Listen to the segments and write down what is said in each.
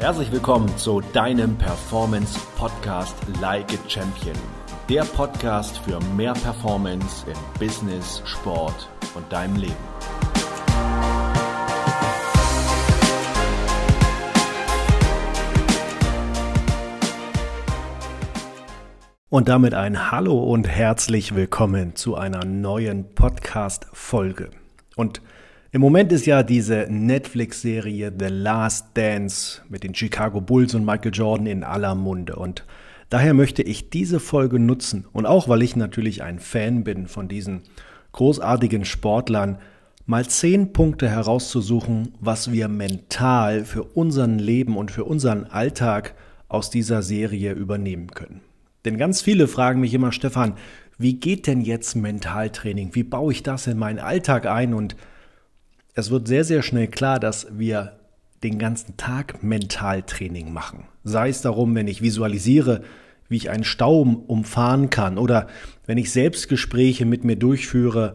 Herzlich willkommen zu deinem Performance Podcast Like a Champion. Der Podcast für mehr Performance im Business, Sport und deinem Leben. Und damit ein Hallo und herzlich willkommen zu einer neuen Podcast-Folge. Und im Moment ist ja diese Netflix-Serie The Last Dance mit den Chicago Bulls und Michael Jordan in aller Munde. Und daher möchte ich diese Folge nutzen und auch weil ich natürlich ein Fan bin von diesen großartigen Sportlern, mal zehn Punkte herauszusuchen, was wir mental für unseren Leben und für unseren Alltag aus dieser Serie übernehmen können. Denn ganz viele fragen mich immer, Stefan, wie geht denn jetzt Mentaltraining? Wie baue ich das in meinen Alltag ein? Und es wird sehr, sehr schnell klar, dass wir den ganzen Tag Mentaltraining machen. Sei es darum, wenn ich visualisiere, wie ich einen Stau umfahren kann oder wenn ich Selbstgespräche mit mir durchführe,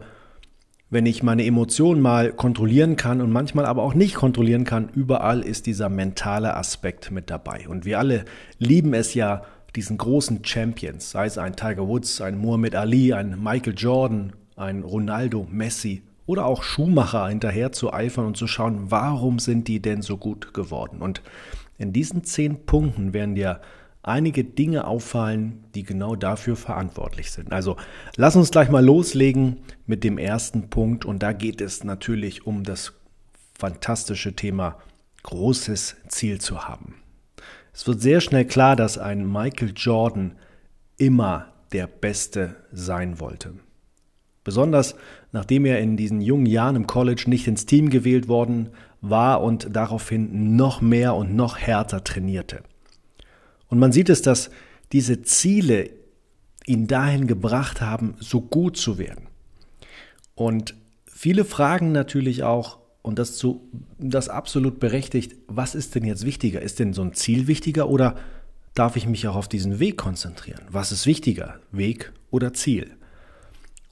wenn ich meine Emotionen mal kontrollieren kann und manchmal aber auch nicht kontrollieren kann, überall ist dieser mentale Aspekt mit dabei. Und wir alle lieben es ja, diesen großen Champions, sei es ein Tiger Woods, ein Muhammad Ali, ein Michael Jordan, ein Ronaldo, Messi oder auch Schuhmacher hinterher zu eifern und zu schauen, warum sind die denn so gut geworden? Und in diesen zehn Punkten werden dir einige Dinge auffallen, die genau dafür verantwortlich sind. Also lass uns gleich mal loslegen mit dem ersten Punkt und da geht es natürlich um das fantastische Thema großes Ziel zu haben. Es wird sehr schnell klar, dass ein Michael Jordan immer der Beste sein wollte. Besonders nachdem er in diesen jungen Jahren im College nicht ins Team gewählt worden war und daraufhin noch mehr und noch härter trainierte. Und man sieht es, dass diese Ziele ihn dahin gebracht haben, so gut zu werden. Und viele fragen natürlich auch, und das, zu, das absolut berechtigt, was ist denn jetzt wichtiger? Ist denn so ein Ziel wichtiger oder darf ich mich auch auf diesen Weg konzentrieren? Was ist wichtiger, Weg oder Ziel?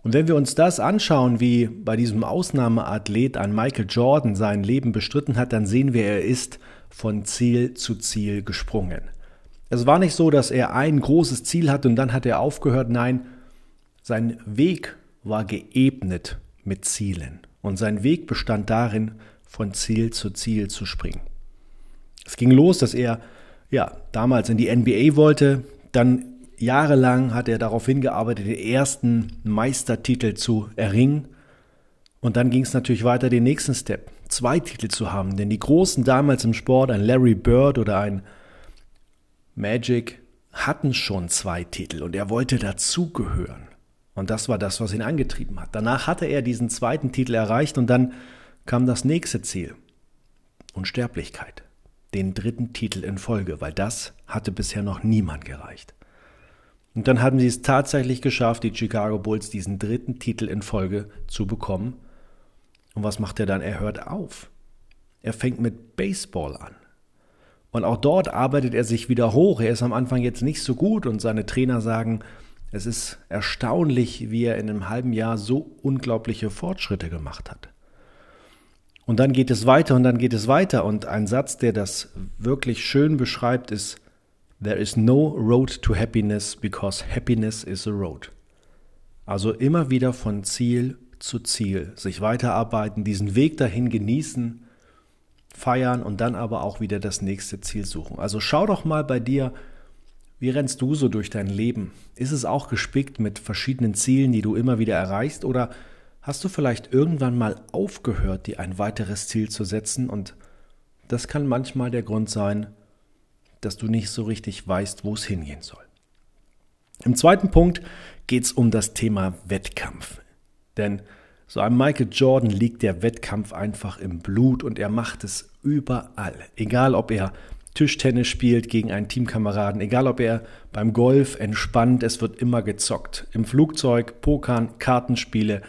Und wenn wir uns das anschauen, wie bei diesem Ausnahmeathlet ein Michael Jordan sein Leben bestritten hat, dann sehen wir, er ist von Ziel zu Ziel gesprungen. Es war nicht so, dass er ein großes Ziel hatte und dann hat er aufgehört. Nein, sein Weg war geebnet mit Zielen. Und sein Weg bestand darin, von Ziel zu Ziel zu springen. Es ging los, dass er ja damals in die NBA wollte, dann Jahrelang hat er darauf hingearbeitet, den ersten Meistertitel zu erringen. Und dann ging es natürlich weiter, den nächsten Step, zwei Titel zu haben. Denn die Großen damals im Sport, ein Larry Bird oder ein Magic, hatten schon zwei Titel und er wollte dazugehören. Und das war das, was ihn angetrieben hat. Danach hatte er diesen zweiten Titel erreicht und dann kam das nächste Ziel. Unsterblichkeit. Den dritten Titel in Folge, weil das hatte bisher noch niemand gereicht. Und dann haben sie es tatsächlich geschafft, die Chicago Bulls diesen dritten Titel in Folge zu bekommen. Und was macht er dann? Er hört auf. Er fängt mit Baseball an. Und auch dort arbeitet er sich wieder hoch. Er ist am Anfang jetzt nicht so gut und seine Trainer sagen, es ist erstaunlich, wie er in einem halben Jahr so unglaubliche Fortschritte gemacht hat. Und dann geht es weiter und dann geht es weiter. Und ein Satz, der das wirklich schön beschreibt, ist, There is no road to happiness because happiness is a road. Also immer wieder von Ziel zu Ziel, sich weiterarbeiten, diesen Weg dahin genießen, feiern und dann aber auch wieder das nächste Ziel suchen. Also schau doch mal bei dir, wie rennst du so durch dein Leben? Ist es auch gespickt mit verschiedenen Zielen, die du immer wieder erreichst oder hast du vielleicht irgendwann mal aufgehört, dir ein weiteres Ziel zu setzen und das kann manchmal der Grund sein, dass du nicht so richtig weißt, wo es hingehen soll. Im zweiten Punkt geht es um das Thema Wettkampf. Denn so einem Michael Jordan liegt der Wettkampf einfach im Blut und er macht es überall. Egal ob er Tischtennis spielt gegen einen Teamkameraden, egal ob er beim Golf entspannt, es wird immer gezockt. Im Flugzeug, Pokern, Kartenspiele.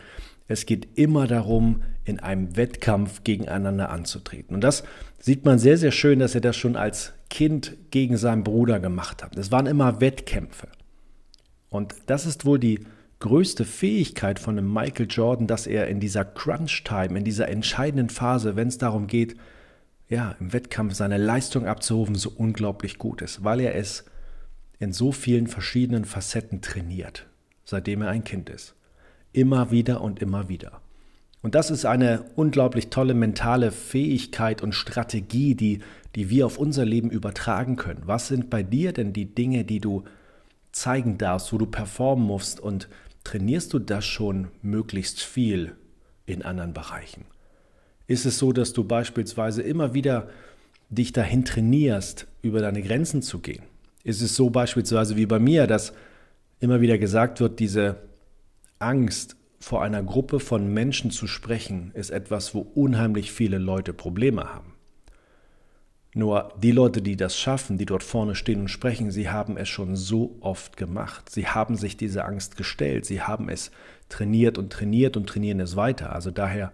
Es geht immer darum, in einem Wettkampf gegeneinander anzutreten. Und das sieht man sehr, sehr schön, dass er das schon als Kind gegen seinen Bruder gemacht hat. Es waren immer Wettkämpfe. Und das ist wohl die größte Fähigkeit von einem Michael Jordan, dass er in dieser Crunch-Time, in dieser entscheidenden Phase, wenn es darum geht, ja, im Wettkampf seine Leistung abzurufen so unglaublich gut ist, weil er es in so vielen verschiedenen Facetten trainiert, seitdem er ein Kind ist. Immer wieder und immer wieder. Und das ist eine unglaublich tolle mentale Fähigkeit und Strategie, die, die wir auf unser Leben übertragen können. Was sind bei dir denn die Dinge, die du zeigen darfst, wo du performen musst und trainierst du das schon möglichst viel in anderen Bereichen? Ist es so, dass du beispielsweise immer wieder dich dahin trainierst, über deine Grenzen zu gehen? Ist es so beispielsweise wie bei mir, dass immer wieder gesagt wird, diese Angst vor einer Gruppe von Menschen zu sprechen, ist etwas, wo unheimlich viele Leute Probleme haben. Nur die Leute, die das schaffen, die dort vorne stehen und sprechen, sie haben es schon so oft gemacht. Sie haben sich diese Angst gestellt. Sie haben es trainiert und trainiert und trainieren es weiter. Also daher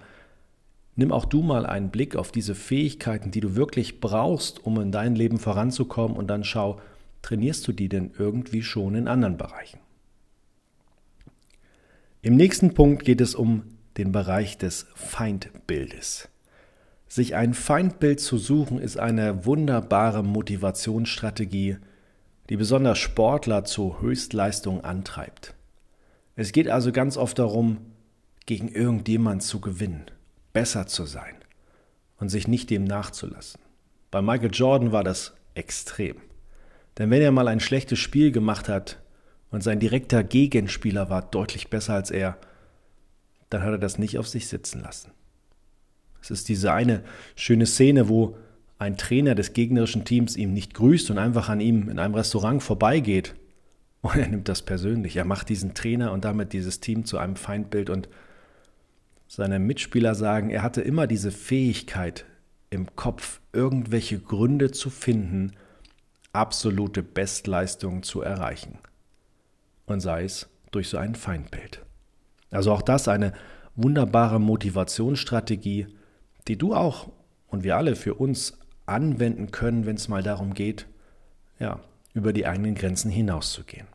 nimm auch du mal einen Blick auf diese Fähigkeiten, die du wirklich brauchst, um in dein Leben voranzukommen und dann schau, trainierst du die denn irgendwie schon in anderen Bereichen? Im nächsten Punkt geht es um den Bereich des Feindbildes. Sich ein Feindbild zu suchen ist eine wunderbare Motivationsstrategie, die besonders Sportler zu Höchstleistung antreibt. Es geht also ganz oft darum, gegen irgendjemand zu gewinnen, besser zu sein und sich nicht dem nachzulassen. Bei Michael Jordan war das extrem. Denn wenn er mal ein schlechtes Spiel gemacht hat, und sein direkter Gegenspieler war deutlich besser als er, dann hat er das nicht auf sich sitzen lassen. Es ist diese eine schöne Szene, wo ein Trainer des gegnerischen Teams ihm nicht grüßt und einfach an ihm in einem Restaurant vorbeigeht. Und er nimmt das persönlich. Er macht diesen Trainer und damit dieses Team zu einem Feindbild. Und seine Mitspieler sagen, er hatte immer diese Fähigkeit im Kopf, irgendwelche Gründe zu finden, absolute Bestleistungen zu erreichen und sei es durch so ein Feindbild. Also auch das eine wunderbare Motivationsstrategie, die du auch und wir alle für uns anwenden können, wenn es mal darum geht, ja, über die eigenen Grenzen hinauszugehen.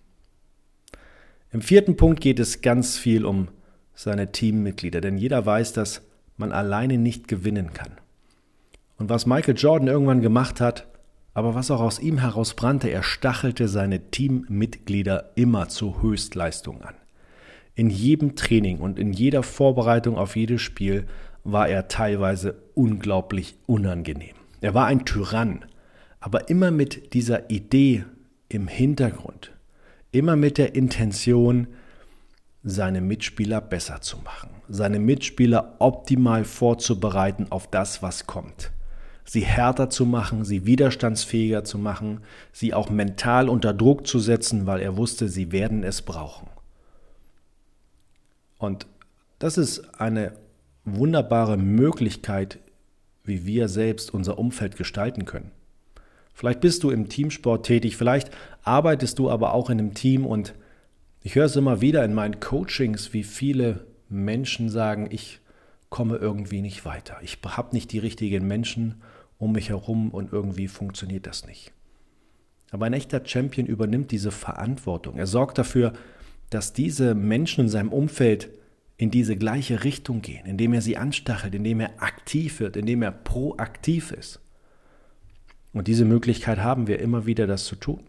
Im vierten Punkt geht es ganz viel um seine Teammitglieder, denn jeder weiß, dass man alleine nicht gewinnen kann. Und was Michael Jordan irgendwann gemacht hat, aber was auch aus ihm heraus brannte, er stachelte seine Teammitglieder immer zur Höchstleistung an. In jedem Training und in jeder Vorbereitung auf jedes Spiel war er teilweise unglaublich unangenehm. Er war ein Tyrann, aber immer mit dieser Idee im Hintergrund, immer mit der Intention, seine Mitspieler besser zu machen, seine Mitspieler optimal vorzubereiten auf das, was kommt sie härter zu machen, sie widerstandsfähiger zu machen, sie auch mental unter Druck zu setzen, weil er wusste, sie werden es brauchen. Und das ist eine wunderbare Möglichkeit, wie wir selbst unser Umfeld gestalten können. Vielleicht bist du im Teamsport tätig, vielleicht arbeitest du aber auch in einem Team und ich höre es immer wieder in meinen Coachings, wie viele Menschen sagen, ich komme irgendwie nicht weiter. Ich habe nicht die richtigen Menschen um mich herum und irgendwie funktioniert das nicht. Aber ein echter Champion übernimmt diese Verantwortung. Er sorgt dafür, dass diese Menschen in seinem Umfeld in diese gleiche Richtung gehen, indem er sie anstachelt, indem er aktiv wird, indem er proaktiv ist. Und diese Möglichkeit haben wir immer wieder, das zu tun.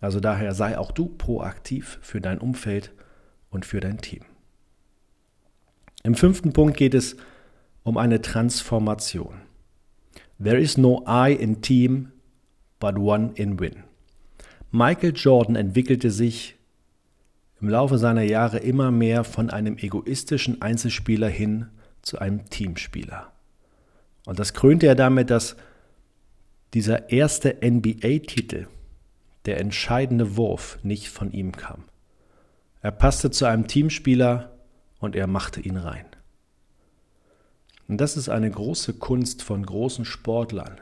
Also daher sei auch du proaktiv für dein Umfeld und für dein Team. Im fünften Punkt geht es um eine Transformation. There is no I in Team, but one in Win. Michael Jordan entwickelte sich im Laufe seiner Jahre immer mehr von einem egoistischen Einzelspieler hin zu einem Teamspieler. Und das krönte er damit, dass dieser erste NBA-Titel, der entscheidende Wurf, nicht von ihm kam. Er passte zu einem Teamspieler und er machte ihn rein. Und das ist eine große Kunst von großen Sportlern.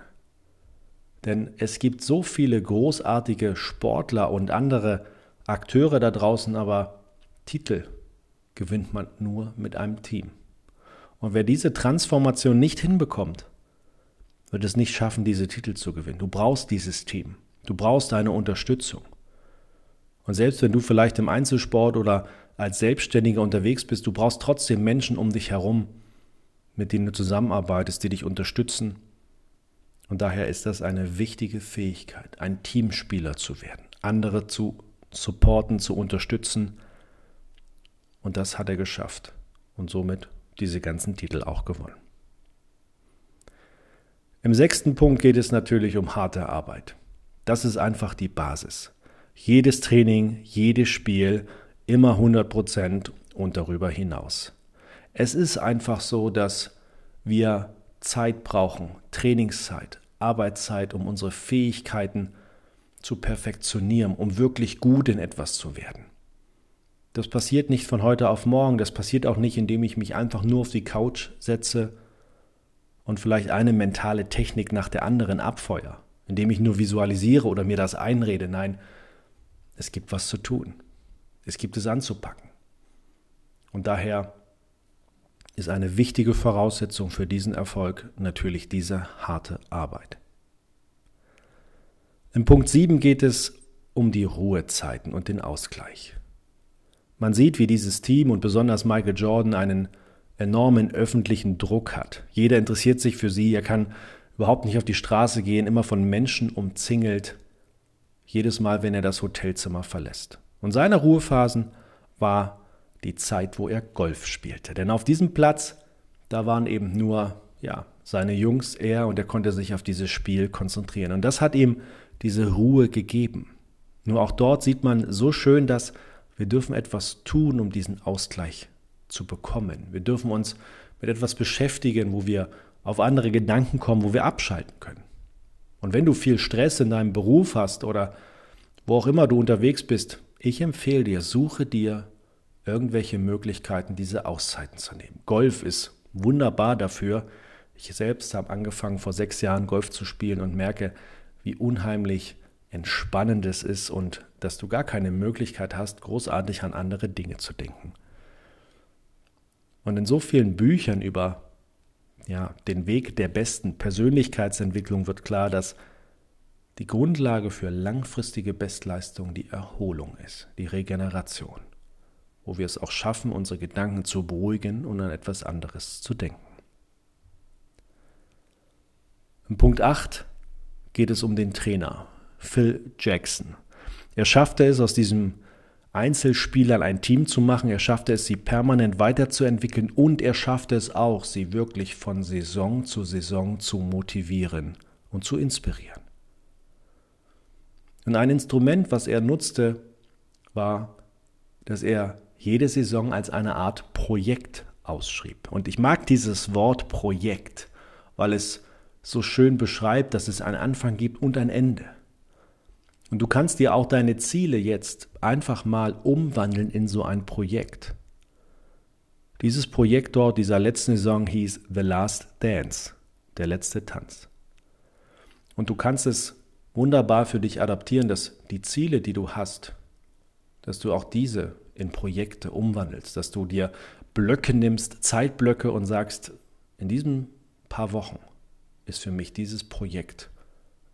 Denn es gibt so viele großartige Sportler und andere Akteure da draußen, aber Titel gewinnt man nur mit einem Team. Und wer diese Transformation nicht hinbekommt, wird es nicht schaffen, diese Titel zu gewinnen. Du brauchst dieses Team. Du brauchst deine Unterstützung. Und selbst wenn du vielleicht im Einzelsport oder als Selbstständiger unterwegs bist, du brauchst trotzdem Menschen um dich herum, mit denen du zusammenarbeitest, die dich unterstützen, Und daher ist das eine wichtige Fähigkeit, ein Teamspieler zu werden, andere zu supporten, zu unterstützen. Und das hat er geschafft und somit diese ganzen Titel auch gewonnen. Im sechsten Punkt geht es natürlich um harte Arbeit. Das ist einfach die Basis. Jedes Training, jedes Spiel, immer 100 Prozent und darüber hinaus. Es ist einfach so, dass wir Zeit brauchen, Trainingszeit, Arbeitszeit, um unsere Fähigkeiten zu perfektionieren, um wirklich gut in etwas zu werden. Das passiert nicht von heute auf morgen, das passiert auch nicht, indem ich mich einfach nur auf die Couch setze und vielleicht eine mentale Technik nach der anderen abfeuere, indem ich nur visualisiere oder mir das einrede. Nein, es gibt was zu tun. Es gibt es anzupacken. Und daher ist eine wichtige Voraussetzung für diesen Erfolg natürlich diese harte Arbeit. In Punkt 7 geht es um die Ruhezeiten und den Ausgleich. Man sieht, wie dieses Team und besonders Michael Jordan einen enormen öffentlichen Druck hat. Jeder interessiert sich für sie, er kann überhaupt nicht auf die Straße gehen, immer von Menschen umzingelt, jedes Mal, wenn er das Hotelzimmer verlässt. Und seine Ruhephasen war die Zeit, wo er Golf spielte. Denn auf diesem Platz, da waren eben nur, ja, seine Jungs, er und er konnte sich auf dieses Spiel konzentrieren. Und das hat ihm diese Ruhe gegeben. Nur auch dort sieht man so schön, dass wir dürfen etwas tun, um diesen Ausgleich zu bekommen. Wir dürfen uns mit etwas beschäftigen, wo wir auf andere Gedanken kommen, wo wir abschalten können. Und wenn du viel Stress in deinem Beruf hast oder wo auch immer du unterwegs bist, ich empfehle dir, suche dir irgendwelche Möglichkeiten, diese Auszeiten zu nehmen. Golf ist wunderbar dafür. Ich selbst habe angefangen vor sechs Jahren Golf zu spielen und merke, wie unheimlich entspannend es ist und dass du gar keine Möglichkeit hast, großartig an andere Dinge zu denken. Und in so vielen Büchern über ja, den Weg der besten Persönlichkeitsentwicklung wird klar, dass die Grundlage für langfristige Bestleistung die Erholung ist, die Regeneration, wo wir es auch schaffen, unsere Gedanken zu beruhigen und an etwas anderes zu denken. In Punkt 8 geht es um den Trainer, Phil Jackson. Er schaffte es aus diesem Einzelspielern ein Team zu machen. Er schaffte es, sie permanent weiterzuentwickeln und er schaffte es auch, sie wirklich von Saison zu Saison zu motivieren und zu inspirieren. Und ein Instrument, was er nutzte, war, dass er jede Saison als eine Art Projekt ausschrieb. Und ich mag dieses Wort Projekt, weil es so schön beschreibt, dass es einen Anfang gibt und ein Ende. Und du kannst dir auch deine Ziele jetzt einfach mal umwandeln in so ein Projekt. Dieses Projekt dort dieser letzten Saison hieß The Last Dance, der letzte Tanz. Und du kannst es wunderbar für dich adaptieren, dass die Ziele, die du hast, dass du auch diese in Projekte umwandelst, dass du dir Blöcke nimmst, Zeitblöcke und sagst, in diesen paar Wochen ist für mich dieses Projekt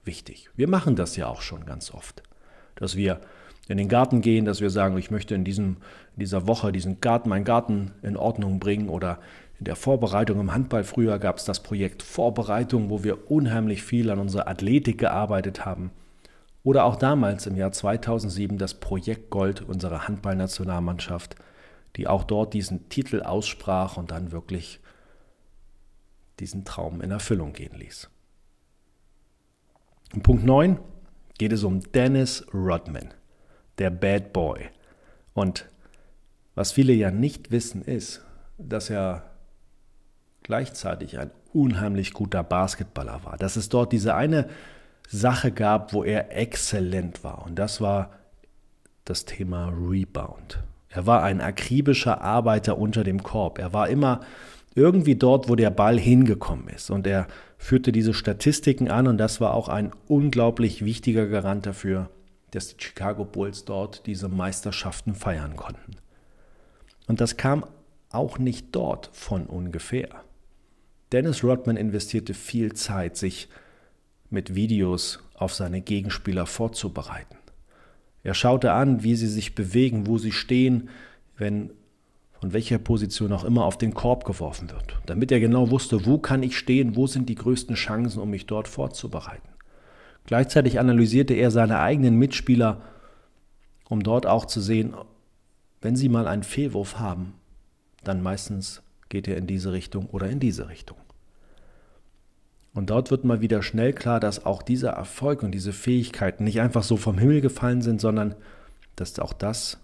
wichtig. Wir machen das ja auch schon ganz oft, dass wir in den Garten gehen, dass wir sagen, ich möchte in, diesem, in dieser Woche diesen Garten, meinen Garten in Ordnung bringen oder in der Vorbereitung im Handball früher gab es das Projekt Vorbereitung, wo wir unheimlich viel an unserer Athletik gearbeitet haben. Oder auch damals im Jahr 2007 das Projekt Gold unserer Handballnationalmannschaft, die auch dort diesen Titel aussprach und dann wirklich diesen Traum in Erfüllung gehen ließ. In Punkt 9 geht es um Dennis Rodman, der Bad Boy. Und was viele ja nicht wissen, ist, dass er gleichzeitig ein unheimlich guter Basketballer war. Dass es dort diese eine Sache gab, wo er exzellent war. Und das war das Thema Rebound. Er war ein akribischer Arbeiter unter dem Korb. Er war immer irgendwie dort, wo der Ball hingekommen ist. Und er führte diese Statistiken an und das war auch ein unglaublich wichtiger Garant dafür, dass die Chicago Bulls dort diese Meisterschaften feiern konnten. Und das kam auch nicht dort von ungefähr. Dennis Rodman investierte viel Zeit, sich mit Videos auf seine Gegenspieler vorzubereiten. Er schaute an, wie sie sich bewegen, wo sie stehen, wenn von welcher Position auch immer, auf den Korb geworfen wird, damit er genau wusste, wo kann ich stehen, wo sind die größten Chancen, um mich dort vorzubereiten. Gleichzeitig analysierte er seine eigenen Mitspieler, um dort auch zu sehen, wenn sie mal einen Fehlwurf haben, dann meistens geht er in diese Richtung oder in diese Richtung. Und dort wird mal wieder schnell klar, dass auch dieser Erfolg und diese Fähigkeiten nicht einfach so vom Himmel gefallen sind, sondern dass auch das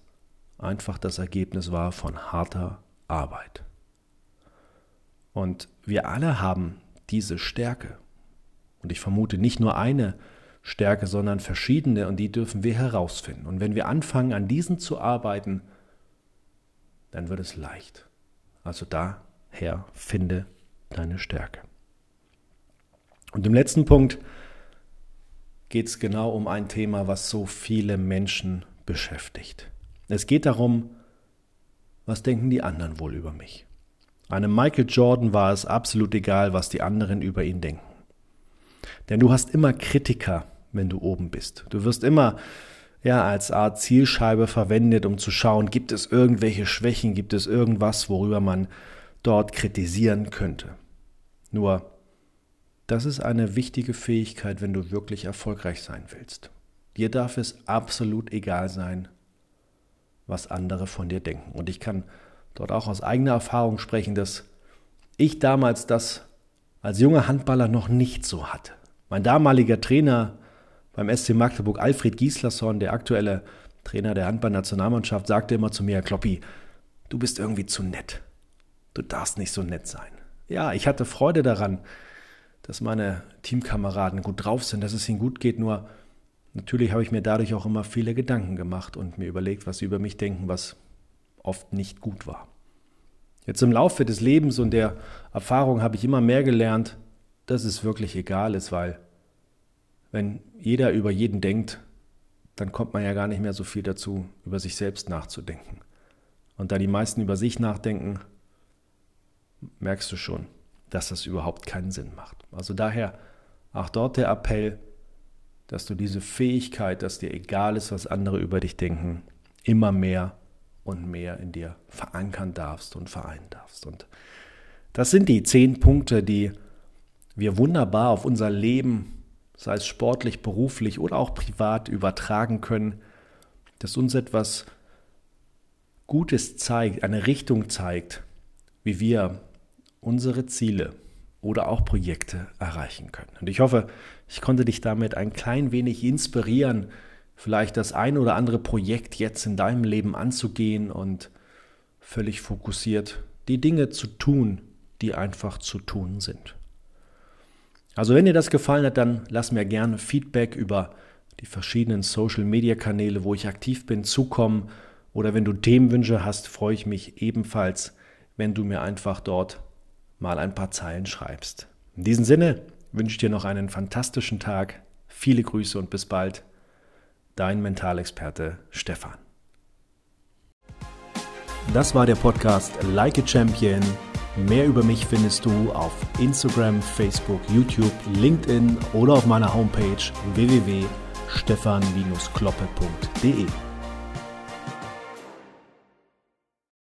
einfach das Ergebnis war von harter Arbeit. Und wir alle haben diese Stärke. Und ich vermute nicht nur eine Stärke, sondern verschiedene und die dürfen wir herausfinden. Und wenn wir anfangen, an diesen zu arbeiten, dann wird es leicht. Also daher finde deine Stärke. Und im letzten Punkt geht es genau um ein Thema, was so viele Menschen beschäftigt. Es geht darum, was denken die anderen wohl über mich? Einem Michael Jordan war es absolut egal, was die anderen über ihn denken. Denn du hast immer Kritiker, wenn du oben bist. Du wirst immer ja, als Art Zielscheibe verwendet, um zu schauen, gibt es irgendwelche Schwächen, gibt es irgendwas, worüber man dort kritisieren könnte. Nur das ist eine wichtige Fähigkeit, wenn du wirklich erfolgreich sein willst. Dir darf es absolut egal sein, was andere von dir denken. Und ich kann dort auch aus eigener Erfahrung sprechen, dass ich damals das als junger Handballer noch nicht so hatte. Mein damaliger Trainer beim SC Magdeburg, Alfred Gieslasson, der aktuelle Trainer der Handballnationalmannschaft, sagte immer zu mir, Kloppi, du bist irgendwie zu nett. Du darfst nicht so nett sein. Ja, ich hatte Freude daran, dass meine Teamkameraden gut drauf sind, dass es ihnen gut geht. Nur natürlich habe ich mir dadurch auch immer viele Gedanken gemacht und mir überlegt, was sie über mich denken, was oft nicht gut war. Jetzt im Laufe des Lebens und der Erfahrung habe ich immer mehr gelernt, dass es wirklich egal ist, weil wenn jeder über jeden denkt, dann kommt man ja gar nicht mehr so viel dazu, über sich selbst nachzudenken. Und da die meisten über sich nachdenken, merkst du schon, dass das überhaupt keinen Sinn macht. Also daher auch dort der Appell, dass du diese Fähigkeit, dass dir egal ist, was andere über dich denken, immer mehr und mehr in dir verankern darfst und vereinen darfst. Und das sind die zehn Punkte, die wir wunderbar auf unser Leben, sei es sportlich, beruflich oder auch privat, übertragen können, dass uns etwas Gutes zeigt, eine Richtung zeigt, wie wir unsere Ziele oder auch Projekte erreichen können. Und ich hoffe, ich konnte dich damit ein klein wenig inspirieren, vielleicht das ein oder andere Projekt jetzt in deinem Leben anzugehen und völlig fokussiert die Dinge zu tun, die einfach zu tun sind. Also wenn dir das gefallen hat, dann lass mir gerne Feedback über die verschiedenen Social-Media-Kanäle, wo ich aktiv bin, zukommen. Oder wenn du Themenwünsche hast, freue ich mich ebenfalls, wenn du mir einfach dort mal ein paar Zeilen schreibst. In diesem Sinne wünsche ich dir noch einen fantastischen Tag, viele Grüße und bis bald. Dein Mentalexperte Stefan. Das war der Podcast Like a Champion. Mehr über mich findest du auf Instagram, Facebook, YouTube, LinkedIn oder auf meiner Homepage www.stefan-kloppe.de.